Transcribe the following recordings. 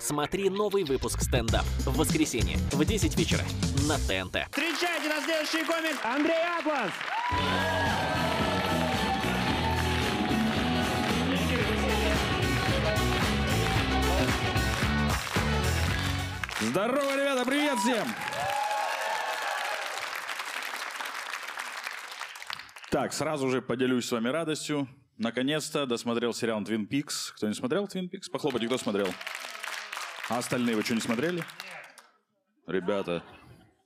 Смотри новый выпуск стендап в воскресенье в 10 вечера на ТНТ. Встречайте на следующий комик Андрей Атлас. Здорово, ребята, привет всем! Так, сразу же поделюсь с вами радостью. Наконец-то досмотрел сериал Twin Peaks. Кто не смотрел Twin Peaks? Похлопайте, кто смотрел? А остальные вы что, не смотрели? Ребята,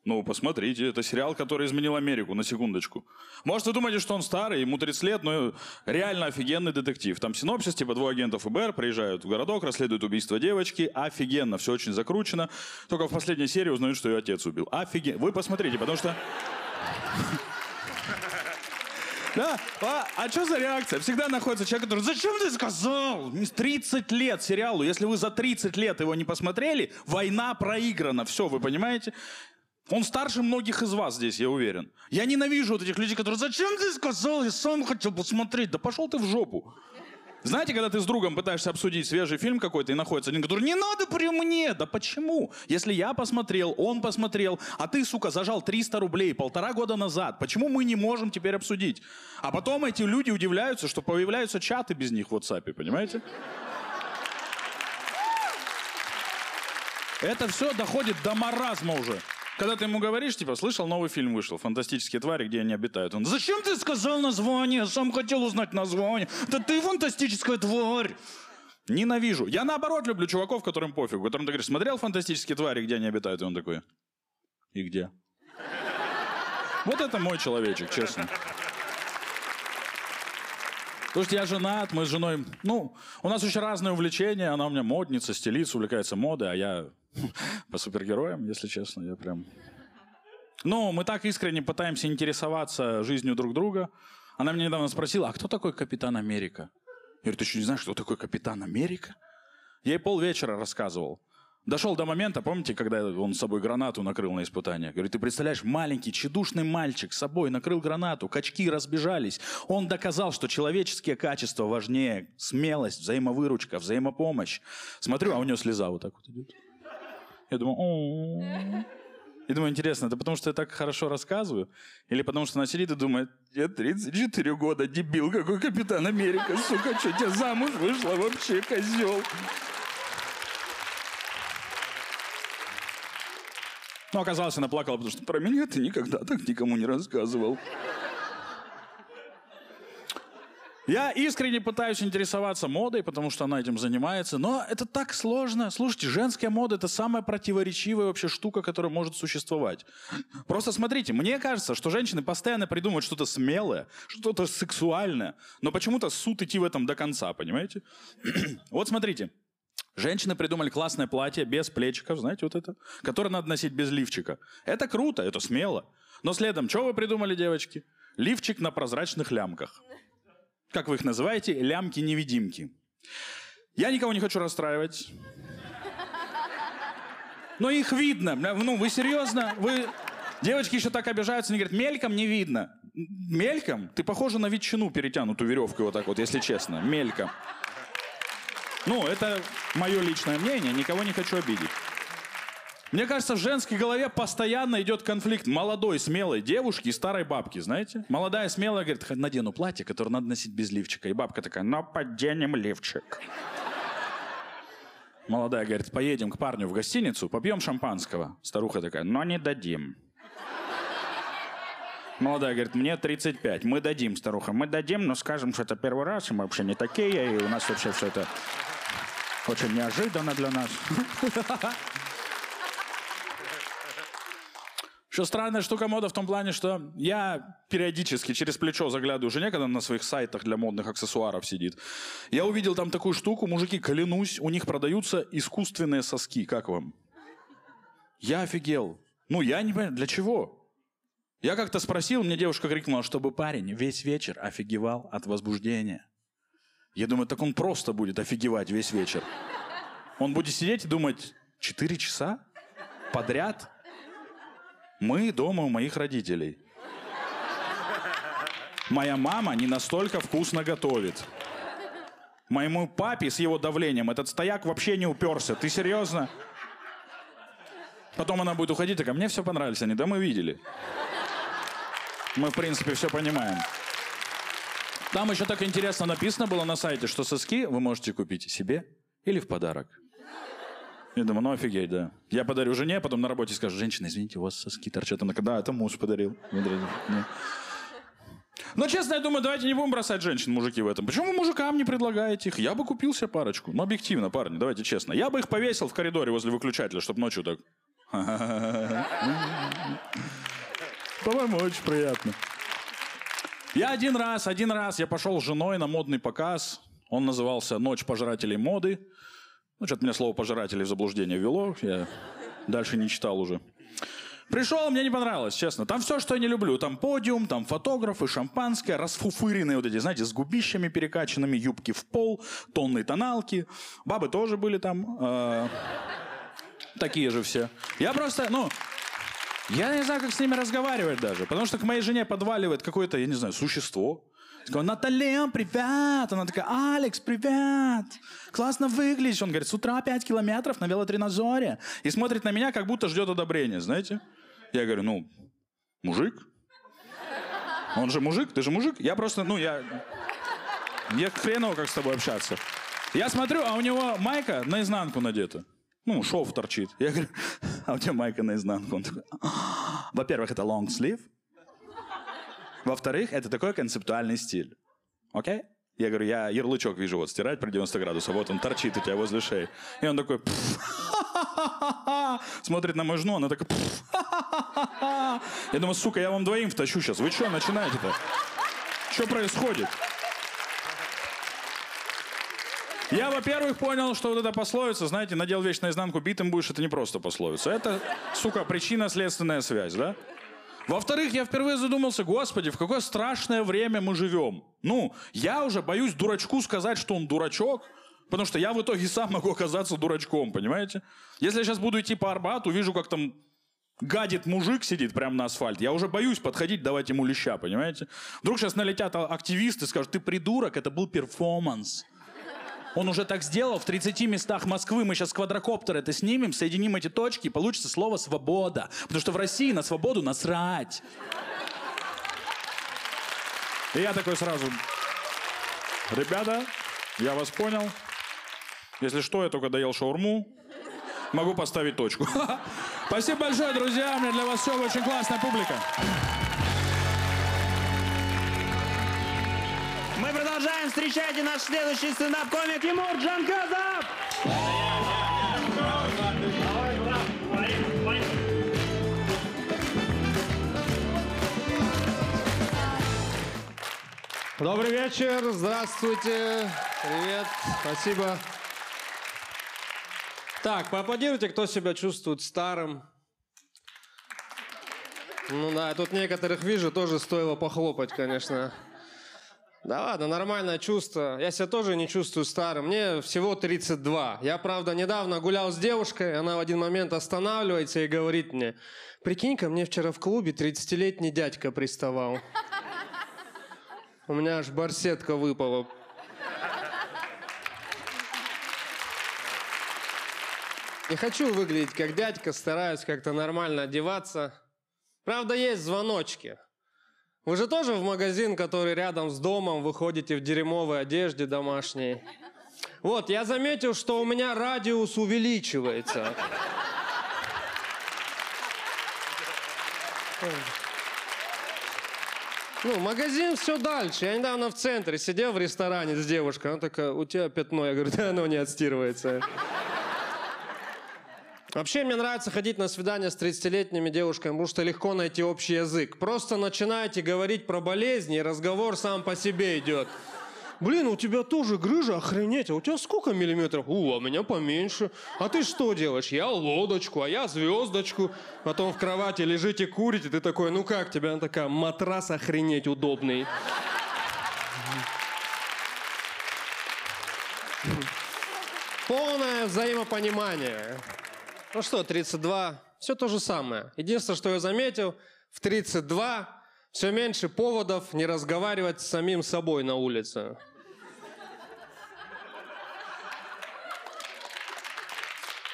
ну, посмотрите, это сериал, который изменил Америку, на секундочку. Может, вы думаете, что он старый, ему 30 лет, но реально офигенный детектив. Там синопсис, типа двое агентов ФБР приезжают в городок, расследуют убийство девочки. Офигенно, все очень закручено. Только в последней серии узнают, что ее отец убил. Офигенно. Вы посмотрите, потому что... Да, а, а что за реакция? Всегда находится человек, который, зачем ты сказал? 30 лет сериалу, если вы за 30 лет его не посмотрели, война проиграна, все, вы понимаете? Он старше многих из вас здесь, я уверен. Я ненавижу вот этих людей, которые, зачем ты сказал, я сам хотел посмотреть. Да пошел ты в жопу. Знаете, когда ты с другом пытаешься обсудить свежий фильм какой-то, и находится один, который не надо при мне. Да почему? Если я посмотрел, он посмотрел, а ты, сука, зажал 300 рублей полтора года назад, почему мы не можем теперь обсудить? А потом эти люди удивляются, что появляются чаты без них в WhatsApp, понимаете? Это все доходит до маразма уже. Когда ты ему говоришь, типа, слышал, новый фильм вышел, «Фантастические твари, где они обитают». Он, зачем ты сказал название? Сам хотел узнать название. Да ты фантастическая тварь. Ненавижу. Я наоборот люблю чуваков, которым пофигу. Которым ты говоришь, смотрел «Фантастические твари, где они обитают?» И он такой, и где? Вот это мой человечек, честно. Слушайте, я женат, мы с женой... Ну, у нас очень разные увлечения. Она у меня модница, стилист, увлекается модой, а я по супергероям, если честно. Я прям... Ну, мы так искренне пытаемся интересоваться жизнью друг друга. Она меня недавно спросила, а кто такой Капитан Америка? Я говорю, ты что, не знаешь, кто такой Капитан Америка? Я ей полвечера рассказывал. Дошел до момента, помните, когда он с собой гранату накрыл на испытание? Говорит, ты представляешь, маленький, чедушный мальчик с собой накрыл гранату, качки разбежались. Он доказал, что человеческие качества важнее. Смелость, взаимовыручка, взаимопомощь. Смотрю, а у него слеза вот так вот идет. Я думаю, о Я думаю, интересно, это потому что я так хорошо рассказываю? Или потому что она и думает, я 34 года, дебил, какой капитан Америка, сука, что тебя замуж вышла вообще, козел? Но оказалось, она плакала, потому что про меня ты никогда так никому не рассказывал. Я искренне пытаюсь интересоваться модой, потому что она этим занимается, но это так сложно. Слушайте, женская мода – это самая противоречивая вообще штука, которая может существовать. Просто смотрите, мне кажется, что женщины постоянно придумывают что-то смелое, что-то сексуальное, но почему-то суд идти в этом до конца, понимаете? вот смотрите, Женщины придумали классное платье без плечиков, знаете, вот это, которое надо носить без лифчика. Это круто, это смело. Но следом, что вы придумали, девочки? Лифчик на прозрачных лямках. Как вы их называете? Лямки-невидимки. Я никого не хочу расстраивать. Но их видно. Ну, вы серьезно? Вы... Девочки еще так обижаются, они говорят, мельком не видно. Мельком? Ты похожа на ветчину, перетянутую веревкой вот так вот, если честно. Мельком. Ну, это мое личное мнение, никого не хочу обидеть. Мне кажется, в женской голове постоянно идет конфликт молодой, смелой девушки и старой бабки, знаете? Молодая, смелая говорит, надену платье, которое надо носить без лифчика. И бабка такая, но подденем лифчик. Молодая говорит, поедем к парню в гостиницу, попьем шампанского. Старуха такая, но не дадим. Молодая говорит, мне 35, мы дадим, старуха, мы дадим, но скажем, что это первый раз, и мы вообще не такие, и у нас вообще все это очень неожиданно для нас. Еще странная штука мода в том плане, что я периодически через плечо заглядываю жене, когда на своих сайтах для модных аксессуаров сидит. Я увидел там такую штуку, мужики, клянусь, у них продаются искусственные соски. Как вам? Я офигел. Ну, я не понимаю, для чего? Я как-то спросил, мне девушка крикнула, чтобы парень весь вечер офигевал от возбуждения. Я думаю, так он просто будет офигевать весь вечер. Он будет сидеть и думать, 4 часа подряд мы дома у моих родителей. Моя мама не настолько вкусно готовит. Моему папе с его давлением этот стояк вообще не уперся. Ты серьезно? Потом она будет уходить, такая, мне все понравилось. Они, да мы видели. Мы, в принципе, все понимаем. Там еще так интересно написано было на сайте, что соски вы можете купить себе или в подарок. Я думаю, ну офигеть, да. Я подарю жене, потом на работе скажу, женщина, извините, у вас соски торчат. Она да, это муж подарил. Но, честно, я думаю, давайте не будем бросать женщин, мужики, в этом. Почему вы мужикам не предлагаете их? Я бы купил себе парочку. Ну, объективно, парни, давайте честно. Я бы их повесил в коридоре возле выключателя, чтобы ночью так... По-моему, очень приятно. Я один раз, один раз я пошел с женой на модный показ. Он назывался «Ночь пожирателей моды». Ну, что-то меня слово «пожиратели» в заблуждение ввело. Я дальше не читал уже. Пришел, мне не понравилось, честно. Там все, что я не люблю. Там подиум, там фотографы, шампанское, расфуфыренные вот эти, знаете, с губищами перекачанными, юбки в пол, тонные тоналки. Бабы тоже были там. Э, такие же все. Я просто, ну, я не знаю, как с ними разговаривать даже. Потому что к моей жене подваливает какое-то, я не знаю, существо. Говорю, Наталья, привет. Она такая, Алекс, привет. Классно выглядишь. Он говорит, с утра 5 километров на велотренажере. И смотрит на меня, как будто ждет одобрения, знаете. Я говорю, ну, мужик. Он же мужик, ты же мужик. Я просто, ну, я... Я хреново как с тобой общаться. Я смотрю, а у него майка наизнанку надета. Ну, шов торчит. Я говорю, а у тебя майка наизнанку. Он такой, «А, во-первых, это long sleeve. Во-вторых, это такой концептуальный стиль. Окей? Я говорю, я ярлычок вижу, вот стирать при 90 градусов, вот он торчит у тебя возле шеи. И он такой, смотрит на мою жену, она такая, я думаю, сука, я вам двоим втащу сейчас. Вы что начинаете-то? Что происходит? Я, во-первых, понял, что вот эта пословица, знаете, надел вещь наизнанку, битым будешь, это не просто пословица. Это, сука, причинно-следственная связь, да? Во-вторых, я впервые задумался, господи, в какое страшное время мы живем. Ну, я уже боюсь дурачку сказать, что он дурачок, потому что я в итоге сам могу оказаться дурачком, понимаете? Если я сейчас буду идти по Арбату, вижу, как там гадит мужик сидит прямо на асфальте, я уже боюсь подходить, давать ему леща, понимаете? Вдруг сейчас налетят а- активисты, скажут, ты придурок, это был перформанс. Он уже так сделал в 30 местах Москвы. Мы сейчас квадрокоптер это снимем, соединим эти точки, и получится слово «свобода». Потому что в России на свободу насрать. И я такой сразу, ребята, я вас понял. Если что, я только доел шаурму. Могу поставить точку. Спасибо большое, друзья. У меня для вас все очень классная публика. Встречайте наш следующий стендап-комик Тимур Джанказов. Добрый вечер, здравствуйте, привет, спасибо. Так, поаплодируйте, кто себя чувствует старым. Ну да, тут некоторых вижу, тоже стоило похлопать, конечно. Да ладно, нормальное чувство. Я себя тоже не чувствую старым. Мне всего 32. Я, правда, недавно гулял с девушкой, она в один момент останавливается и говорит мне, прикинь ко мне вчера в клубе 30-летний дядька приставал. У меня аж барсетка выпала. Не хочу выглядеть как дядька, стараюсь как-то нормально одеваться. Правда, есть звоночки. Вы же тоже в магазин, который рядом с домом, выходите в дерьмовой одежде домашней. Вот, я заметил, что у меня радиус увеличивается. Ну, магазин все дальше. Я недавно в центре сидел в ресторане с девушкой. Она такая, у тебя пятно. Я говорю, да оно не отстирывается. Вообще, мне нравится ходить на свидания с 30-летними девушками, потому что легко найти общий язык. Просто начинаете говорить про болезни, и разговор сам по себе идет. Блин, у тебя тоже грыжа, охренеть, а у тебя сколько миллиметров? У, а меня поменьше. А ты что делаешь? Я лодочку, а я звездочку. Потом в кровати лежите, курите, ты такой, ну как тебе? Она такая, матрас охренеть удобный. Полное взаимопонимание. Ну что, 32, все то же самое. Единственное, что я заметил, в 32 все меньше поводов не разговаривать с самим собой на улице.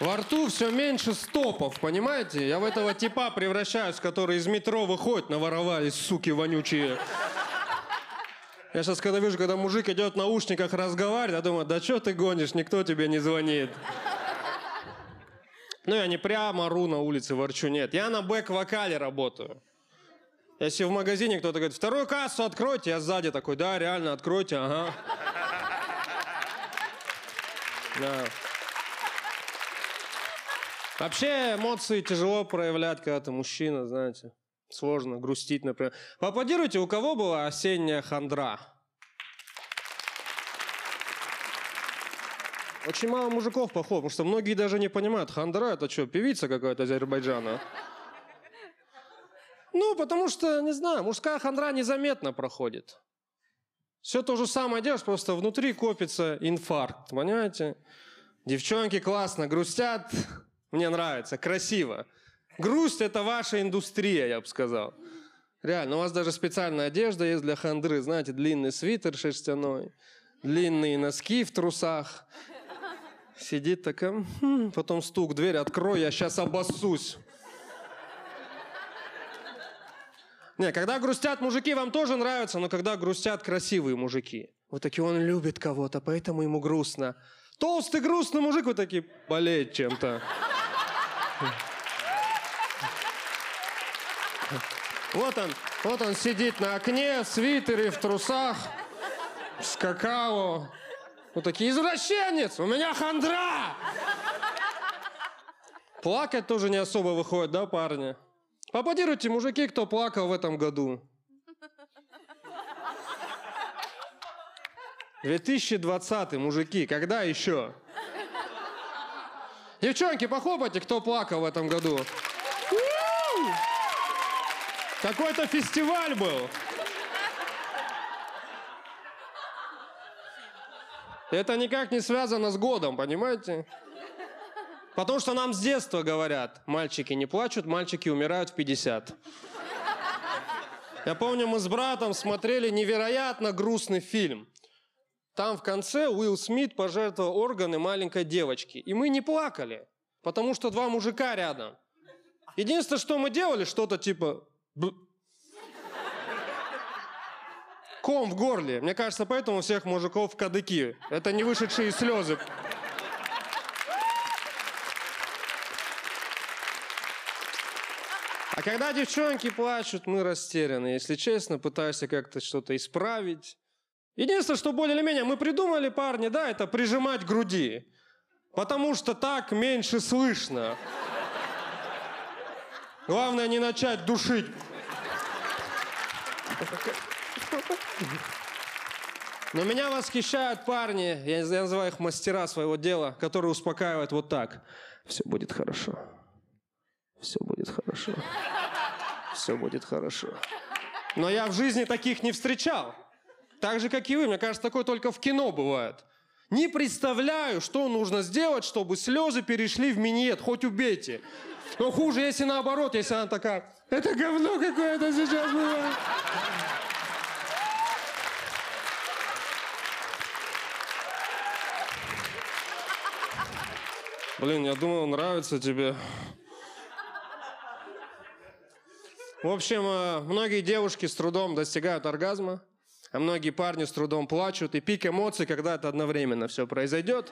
Во рту все меньше стопов, понимаете? Я в этого типа превращаюсь, который из метро выходит, наворовались, суки вонючие. Я сейчас, когда вижу, когда мужик идет в наушниках разговаривать, я думаю, да что ты гонишь, никто тебе не звонит. Ну, я не прямо ору на улице, ворчу, нет. Я на бэк-вокале работаю. Если в магазине кто-то говорит, вторую кассу откройте, я сзади такой, да, реально, откройте, ага. Да. Вообще эмоции тяжело проявлять, когда ты мужчина, знаете. Сложно грустить, например. Поаплодируйте, у кого была осенняя хандра? Очень мало мужиков, походу, потому что многие даже не понимают, хандра это что, певица какая-то Азербайджана? Ну, потому что, не знаю, мужская хандра незаметно проходит. Все то же самое делаешь, просто внутри копится инфаркт, понимаете? Девчонки классно грустят, мне нравится, красиво. Грусть – это ваша индустрия, я бы сказал. Реально, у вас даже специальная одежда есть для хандры, знаете, длинный свитер шерстяной, длинные носки в трусах. Сидит такая, «Хм», потом стук, дверь открой, я сейчас обоссусь. Не, когда грустят мужики, вам тоже нравится, но когда грустят красивые мужики. Вот такие, он любит кого-то, поэтому ему грустно. Толстый грустный мужик, вы такие, болеет чем-то. Вот он, вот он сидит на окне в свитере, в трусах, с какао. Вот такие, извращенец, у меня хандра! Плакать тоже не особо выходит, да, парни? Поаплодируйте, мужики, кто плакал в этом году. 2020, мужики, когда еще? Девчонки, похлопайте, кто плакал в этом году. Какой-то фестиваль был. Это никак не связано с годом, понимаете? Потому что нам с детства говорят, мальчики не плачут, мальчики умирают в 50. Я помню, мы с братом смотрели невероятно грустный фильм. Там в конце Уилл Смит пожертвовал органы маленькой девочки. И мы не плакали, потому что два мужика рядом. Единственное, что мы делали, что-то типа... Ком в горле. Мне кажется, поэтому у всех мужиков кадыки. Это не вышедшие слезы. А когда девчонки плачут, мы растеряны. Если честно, пытаешься как-то что-то исправить. Единственное, что более или менее мы придумали, парни, да, это прижимать груди. Потому что так меньше слышно. Главное не начать душить. Но меня восхищают парни, я, я называю их мастера своего дела, которые успокаивают вот так. Все будет хорошо. Все будет хорошо. Все будет хорошо. Но я в жизни таких не встречал. Так же, как и вы. Мне кажется, такое только в кино бывает. Не представляю, что нужно сделать, чтобы слезы перешли в минет. Хоть убейте. Но хуже, если наоборот, если она такая, это говно какое-то сейчас было. Блин, я думал, нравится тебе. В общем, э, многие девушки с трудом достигают оргазма, а многие парни с трудом плачут, и пик эмоций, когда это одновременно все произойдет.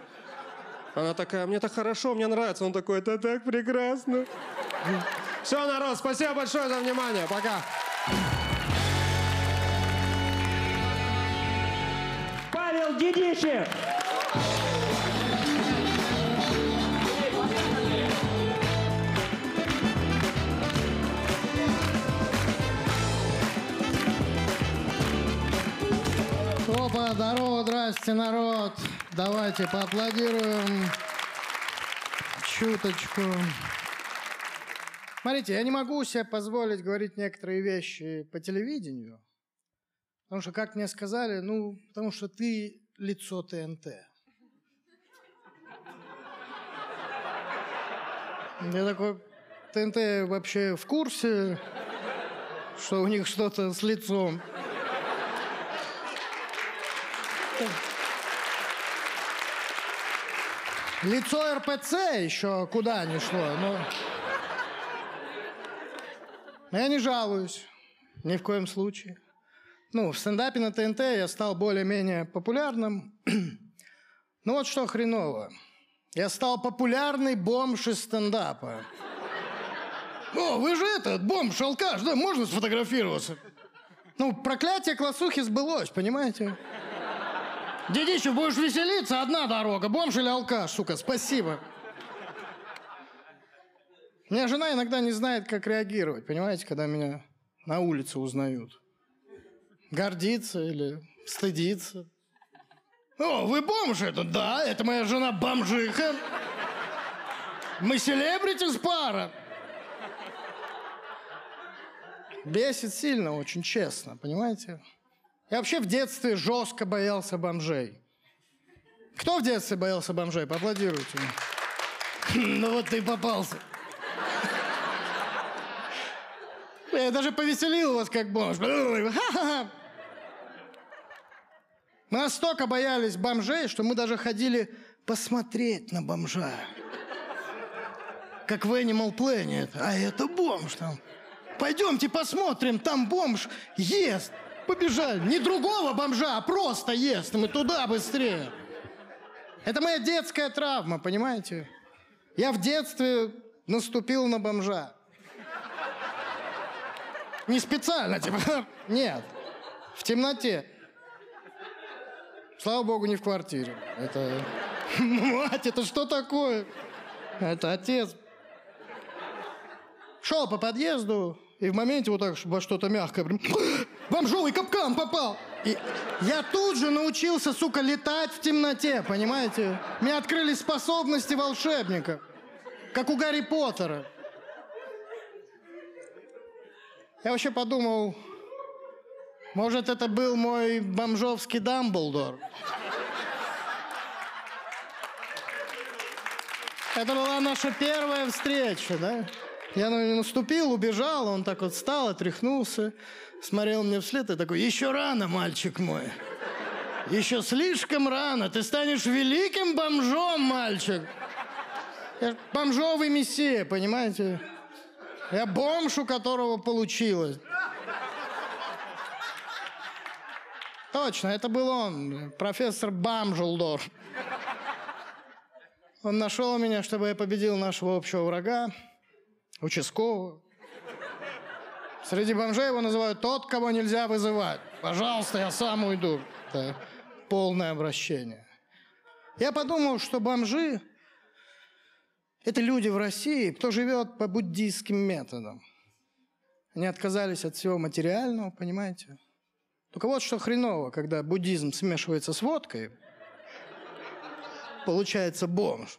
Она такая, мне так хорошо, мне нравится. Он такой, это так прекрасно. Все, народ, спасибо большое за внимание. Пока. Павел Дедищев! Опа, здорово, здрасте, народ. Давайте поаплодируем чуточку. Смотрите, я не могу себе позволить говорить некоторые вещи по телевидению, потому что, как мне сказали, ну, потому что ты лицо ТНТ. Я такой, ТНТ вообще в курсе, что у них что-то с лицом. Лицо РПЦ еще куда ни шло. Но... но я не жалуюсь. Ни в коем случае. Ну, в стендапе на ТНТ я стал более-менее популярным. ну вот что хреново. Я стал популярный бомж из стендапа. О, вы же этот, бомж, алкаш, да, можно сфотографироваться? Ну, проклятие классухи сбылось, понимаете? Дедичев, будешь веселиться, одна дорога, бомж или алкаш, сука, спасибо. Меня жена иногда не знает, как реагировать, понимаете, когда меня на улице узнают. Гордиться или стыдиться. О, вы бомж это? Да, это моя жена бомжиха. Мы селебрити с пара. Бесит сильно, очень честно, понимаете? Я вообще в детстве жестко боялся бомжей. Кто в детстве боялся бомжей? Поаплодируйте. Ну вот ты попался. Я даже повеселил вас как бомж. Мы настолько боялись бомжей, что мы даже ходили посмотреть на бомжа. Как в Animal Planet. А это бомж там. Пойдемте посмотрим, там бомж ест. Побежали. Не другого бомжа, а просто ест. Мы туда быстрее. Это моя детская травма, понимаете? Я в детстве наступил на бомжа. Не специально, типа. Нет. В темноте. Слава богу, не в квартире. Это... Мать, это что такое? Это отец. Шел по подъезду, и в моменте вот так во что-то мягкое, прям, бомжовый капкан попал. И я тут же научился, сука, летать в темноте, понимаете? Мне открылись способности волшебника, как у Гарри Поттера. Я вообще подумал, может, это был мой бомжовский Дамблдор. Это была наша первая встреча, да? Я на него наступил, убежал, он так вот встал, отряхнулся, смотрел мне вслед и такой, еще рано, мальчик мой. Еще слишком рано, ты станешь великим бомжом, мальчик. Я бомжовый мессия, понимаете? Я бомж, у которого получилось. Точно, это был он, профессор Бамжелдор. Он нашел меня, чтобы я победил нашего общего врага, участкового. Среди бомжей его называют тот, кого нельзя вызывать. Пожалуйста, я сам уйду. Это полное обращение. Я подумал, что бомжи – это люди в России, кто живет по буддийским методам. Они отказались от всего материального, понимаете? Только вот что хреново, когда буддизм смешивается с водкой, получается бомж.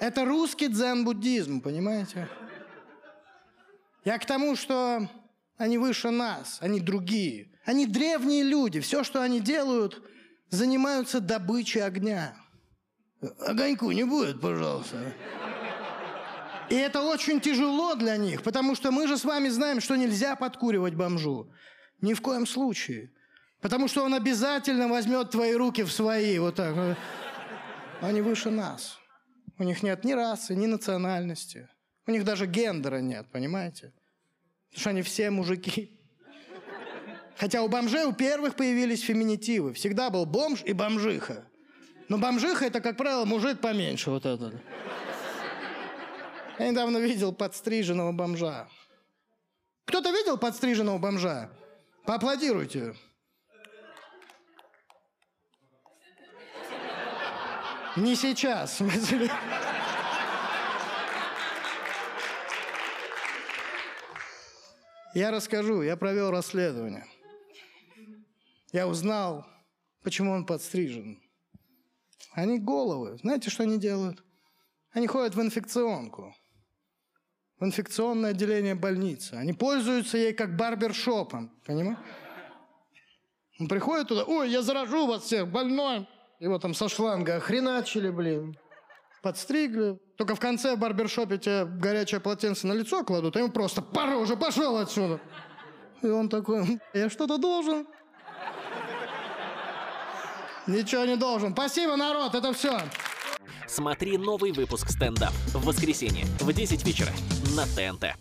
Это русский дзен-буддизм, понимаете? Я к тому, что они выше нас, они другие. Они древние люди. Все, что они делают, занимаются добычей огня. Огоньку не будет, пожалуйста. И это очень тяжело для них, потому что мы же с вами знаем, что нельзя подкуривать бомжу. Ни в коем случае. Потому что он обязательно возьмет твои руки в свои, вот так. Они выше нас. У них нет ни расы, ни национальности. У них даже гендера нет, понимаете? Потому что они все мужики. Хотя у бомжей у первых появились феминитивы. Всегда был бомж и бомжиха. Но бомжиха это, как правило, мужик поменьше вот этот. Я недавно видел подстриженного бомжа. Кто-то видел подстриженного бомжа? Поаплодируйте. Не сейчас. Я расскажу, я провел расследование. Я узнал, почему он подстрижен. Они головы. Знаете, что они делают? Они ходят в инфекционку. В инфекционное отделение больницы. Они пользуются ей как барбершопом. Понимаешь? Он приходит туда, ой, я заражу вас всех, больной. Его там со шланга охреначили, блин. Подстригли. Только в конце в барбершопе тебе горячее полотенце на лицо кладут, а ему просто пора уже, пошел отсюда. И он такой, я что-то должен. Ничего не должен. Спасибо, народ, это все. Смотри новый выпуск стендап в воскресенье в 10 вечера на ТНТ.